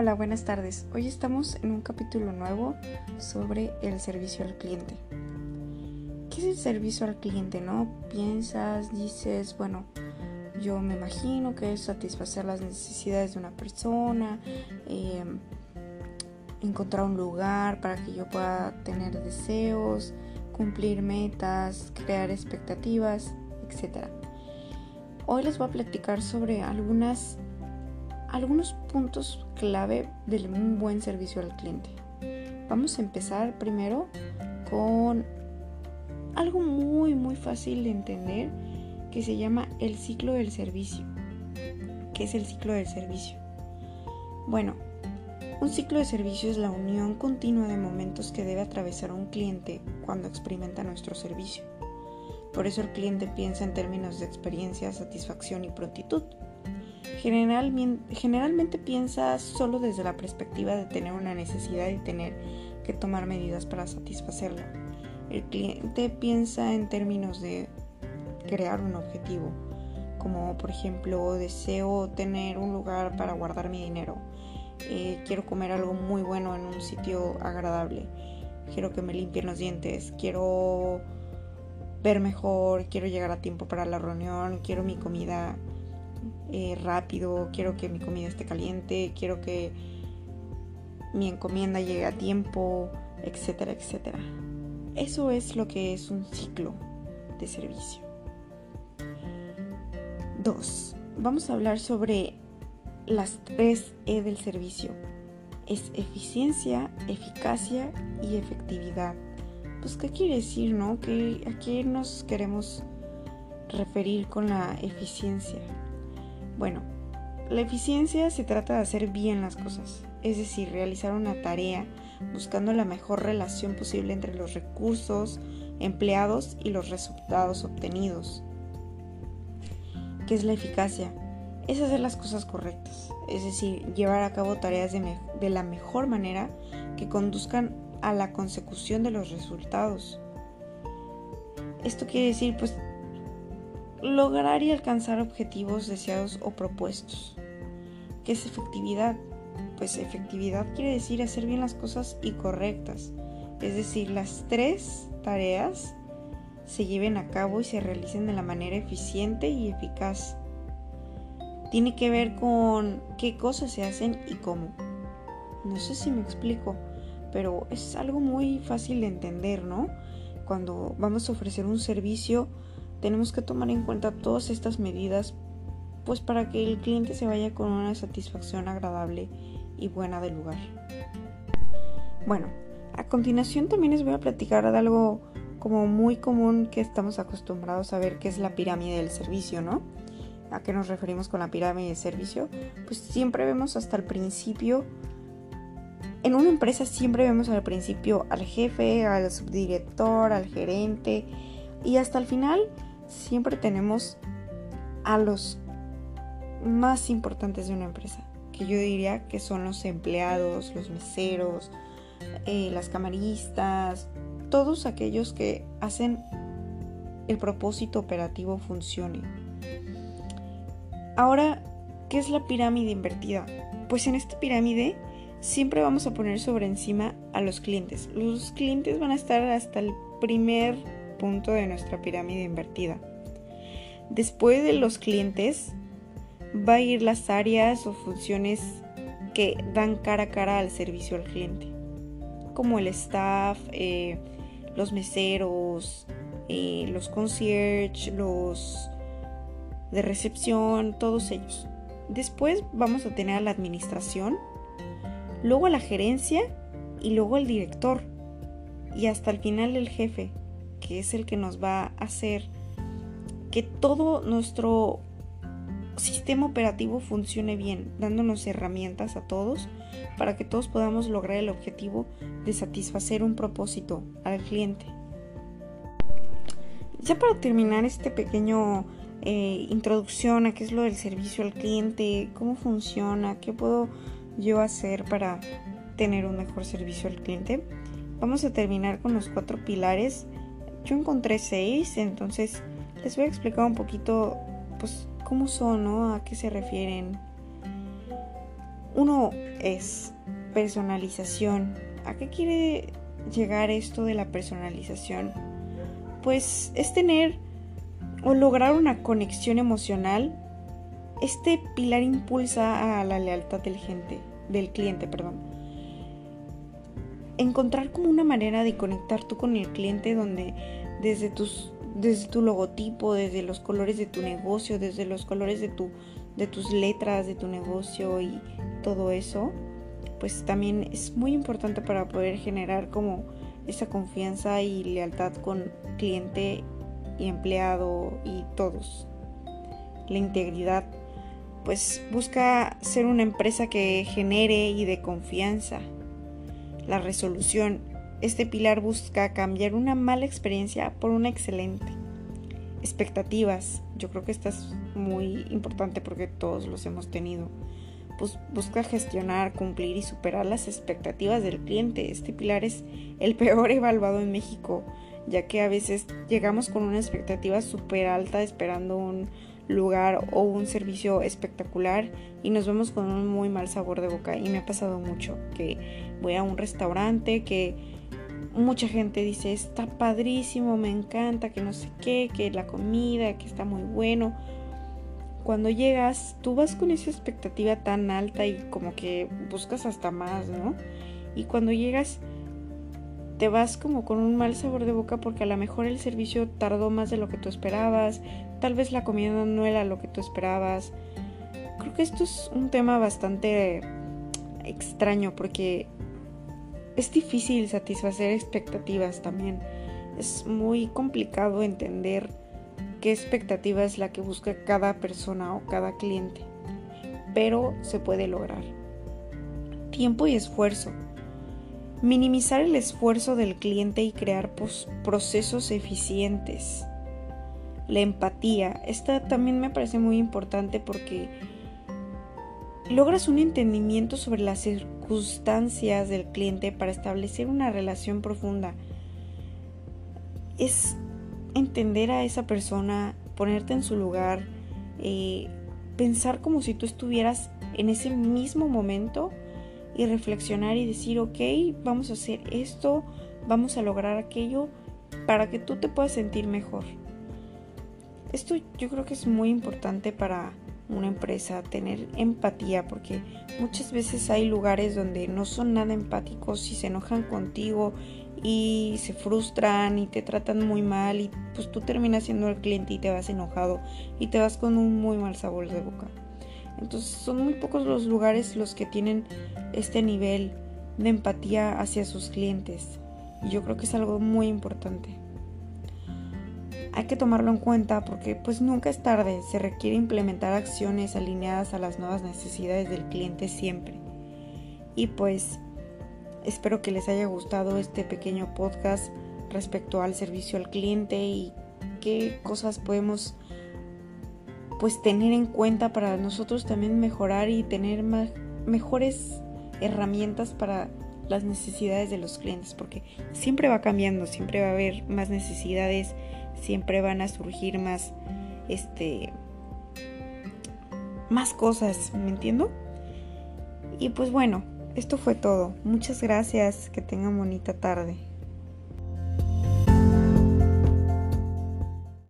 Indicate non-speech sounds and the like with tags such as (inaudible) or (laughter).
Hola, buenas tardes. Hoy estamos en un capítulo nuevo sobre el servicio al cliente. ¿Qué es el servicio al cliente? ¿No? Piensas, dices, bueno, yo me imagino que es satisfacer las necesidades de una persona, em, encontrar un lugar para que yo pueda tener deseos, cumplir metas, crear expectativas, etc. Hoy les voy a platicar sobre algunas algunos puntos clave de un buen servicio al cliente. Vamos a empezar primero con algo muy muy fácil de entender que se llama el ciclo del servicio. ¿Qué es el ciclo del servicio? Bueno, un ciclo de servicio es la unión continua de momentos que debe atravesar un cliente cuando experimenta nuestro servicio. Por eso el cliente piensa en términos de experiencia, satisfacción y prontitud. Generalmente, piensa solo desde la perspectiva de tener una necesidad y tener que tomar medidas para satisfacerla. El cliente piensa en términos de crear un objetivo, como por ejemplo deseo tener un lugar para guardar mi dinero, eh, quiero comer algo muy bueno en un sitio agradable, quiero que me limpien los dientes, quiero ver mejor, quiero llegar a tiempo para la reunión, quiero mi comida eh, rápido, quiero que mi comida esté caliente, quiero que mi encomienda llegue a tiempo, etcétera, etcétera. Eso es lo que es un ciclo de servicio. 2. Vamos a hablar sobre las tres E del servicio. Es eficiencia, eficacia y efectividad. Pues, ¿qué quiere decir, no? ¿A qué nos queremos referir con la eficiencia? Bueno, la eficiencia se trata de hacer bien las cosas, es decir, realizar una tarea buscando la mejor relación posible entre los recursos empleados y los resultados obtenidos. ¿Qué es la eficacia? Es hacer las cosas correctas, es decir, llevar a cabo tareas de, la mejor manera que conduzcan a la consecución de los resultados. Esto quiere decir, pues, lograr y alcanzar objetivos deseados o propuestos. ¿Qué es efectividad? Pues efectividad quiere decir hacer bien las cosas y correctas. Es decir, las tres tareas se lleven a cabo y se realicen de la manera eficiente y eficaz. Tiene que ver con qué cosas se hacen y cómo. No sé si me explico, pero es algo muy fácil de entender, ¿no? Cuando vamos a ofrecer un servicio, tenemos que tomar en cuenta todas estas medidas pues para que el cliente se vaya con una satisfacción agradable y buena del lugar. Bueno, a continuación también les voy a platicar de algo como muy común que estamos acostumbrados a ver que es la pirámide del servicio, ¿no? ¿A qué nos referimos con la pirámide de servicio? Pues siempre vemos hasta el principio, en una empresa siempre vemos al principio al jefe, al subdirector, al gerente y hasta el final siempre tenemos a los más importantes de una empresa, que yo diría que son los empleados, los meseros, eh, las camaristas, todos aquellos que hacen el propósito operativo funcione. Ahora, ¿qué es la pirámide invertida? Pues en esta pirámide siempre vamos a poner sobre encima a los clientes. Los clientes van a estar hasta el primer punto de nuestra pirámide invertida. Después de los clientes va a ir las áreas o funciones que dan cara a cara al servicio al cliente, como el staff, eh, los meseros, eh, los concierge, los de recepción, todos ellos. Después vamos a tener a la administración, luego a la gerencia y luego al director y hasta el final el jefe, que es el que nos va a hacer que todo nuestro sistema operativo funcione bien, dándonos herramientas a todos para que todos podamos lograr el objetivo de satisfacer un propósito al cliente. Ya para terminar este pequeño eh, introducción a qué es lo del servicio al cliente, cómo funciona, qué puedo yo hacer para tener un mejor servicio al cliente, vamos a terminar con los cuatro pilares. Yo encontré seis, entonces les voy a explicar un poquito, pues, cómo son, ¿no? A qué se refieren. uno es personalización. ¿A qué quiere llegar esto de la personalización? Pues es tener o lograr una conexión emocional. Este pilar impulsa a la lealtad del, gente, del cliente. Perdón. Encontrar como una manera de conectar tú con el cliente donde desde, tus, desde tu logotipo, desde los colores de tu negocio, desde los colores de, tu, de tus letras de tu negocio y todo eso, pues también es muy importante para poder generar como esa confianza y lealtad con cliente y empleado y todos. La integridad, pues busca ser una empresa que genere y de confianza. La resolución, este pilar busca cambiar una mala experiencia por una excelente. Expectativas, yo creo que esta es muy importante porque todos los hemos tenido pues, busca gestionar, cumplir y superar las expectativas del cliente. Este pilar es el peor (laughs) evaluado en México, ya que a veces llegamos con una expectativa súper alta esperando un lugar o un servicio espectacular y nos vemos con un muy mal sabor de boca. Y me ha pasado mucho que voy a un restaurante que mucha gente dice está padrísimo, me encanta, que no sé qué, que la comida, que está muy bueno cuando llegas, tú vas con esa expectativa tan alta y como que buscas hasta más, ¿no? Y cuando llegas, te vas como con un mal sabor de boca porque a lo mejor el servicio tardó más de lo que tú esperabas, tal vez la comida no era lo que tú esperabas. Creo que esto es un tema bastante extraño porque es difícil satisfacer expectativas también. Es muy complicado entender qué expectativa es la que busca cada persona o cada cliente, pero se puede lograr. Tiempo y esfuerzo. Minimizar el esfuerzo del cliente y crear procesos eficientes. La empatía. Esta también me parece muy importante porque logras un entendimiento sobre las circunstancias del cliente para establecer una relación profunda. Es entender a esa persona, ponerte en su lugar, eh, pensar como si tú estuvieras en ese mismo momento y reflexionar y decir, ok, vamos a hacer esto, vamos a lograr aquello para que tú te puedas sentir mejor. Esto yo creo que es muy importante para una empresa, tener empatía, porque muchas veces hay lugares donde no son nada empáticos y se enojan contigo y se frustran y te tratan muy mal y pues tú terminas siendo el cliente y te vas enojado y te vas con un muy mal sabor de boca. Entonces son muy pocos los lugares los que tienen este nivel de empatía hacia sus clientes y yo creo que es algo muy importante. Hay que tomarlo en cuenta porque pues nunca es tarde, se requiere implementar acciones alineadas a las nuevas necesidades del cliente siempre. Y pues Espero que les haya gustado este pequeño podcast respecto al servicio al cliente y qué cosas podemos pues tener en cuenta para nosotros también mejorar y tener más, mejores herramientas para las necesidades de los clientes porque siempre va cambiando, siempre va a haber más necesidades, siempre van a surgir más este más cosas, ¿me entiendo? Y pues bueno, esto fue todo. Muchas gracias. Que tengan bonita tarde.